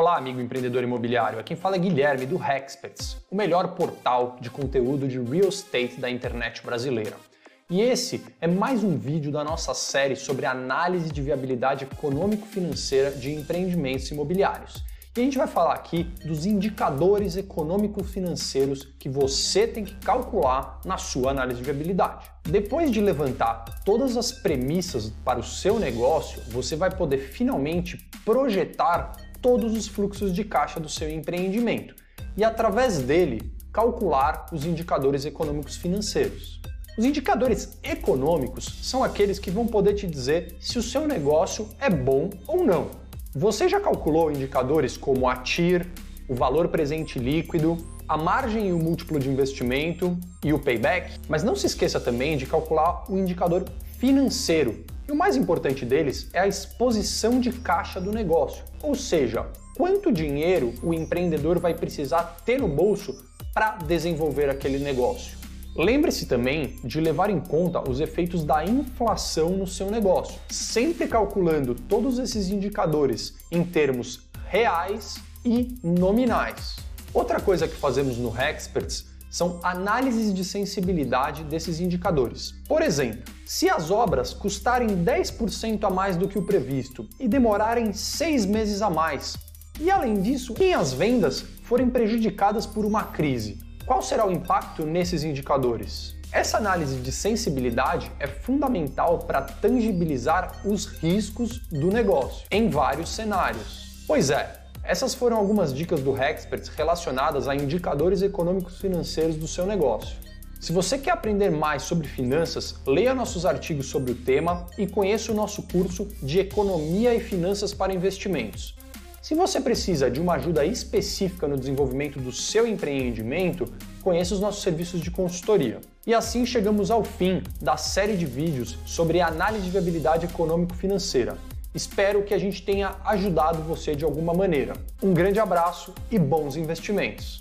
Olá, amigo empreendedor imobiliário. Aqui fala é Guilherme do Hexperts, o melhor portal de conteúdo de real estate da internet brasileira. E esse é mais um vídeo da nossa série sobre análise de viabilidade econômico-financeira de empreendimentos imobiliários. E a gente vai falar aqui dos indicadores econômico-financeiros que você tem que calcular na sua análise de viabilidade. Depois de levantar todas as premissas para o seu negócio, você vai poder finalmente projetar todos os fluxos de caixa do seu empreendimento e, através dele, calcular os indicadores econômicos financeiros. Os indicadores econômicos são aqueles que vão poder te dizer se o seu negócio é bom ou não. Você já calculou indicadores como a TIR, o valor presente líquido, a margem e o múltiplo de investimento e o payback? Mas não se esqueça também de calcular o indicador financeiro. E o mais importante deles é a exposição de caixa do negócio, ou seja, quanto dinheiro o empreendedor vai precisar ter no bolso para desenvolver aquele negócio. Lembre-se também de levar em conta os efeitos da inflação no seu negócio, sempre calculando todos esses indicadores em termos reais e nominais. Outra coisa que fazemos no Hexperts são análises de sensibilidade desses indicadores. Por exemplo, se as obras custarem 10% a mais do que o previsto e demorarem seis meses a mais, e além disso, em as vendas forem prejudicadas por uma crise, qual será o impacto nesses indicadores? Essa análise de sensibilidade é fundamental para tangibilizar os riscos do negócio em vários cenários. Pois é, essas foram algumas dicas do Hexperts relacionadas a indicadores econômicos financeiros do seu negócio. Se você quer aprender mais sobre finanças, leia nossos artigos sobre o tema e conheça o nosso curso de Economia e Finanças para Investimentos. Se você precisa de uma ajuda específica no desenvolvimento do seu empreendimento, conheça os nossos serviços de consultoria. E assim chegamos ao fim da série de vídeos sobre análise de viabilidade econômico-financeira. Espero que a gente tenha ajudado você de alguma maneira. Um grande abraço e bons investimentos!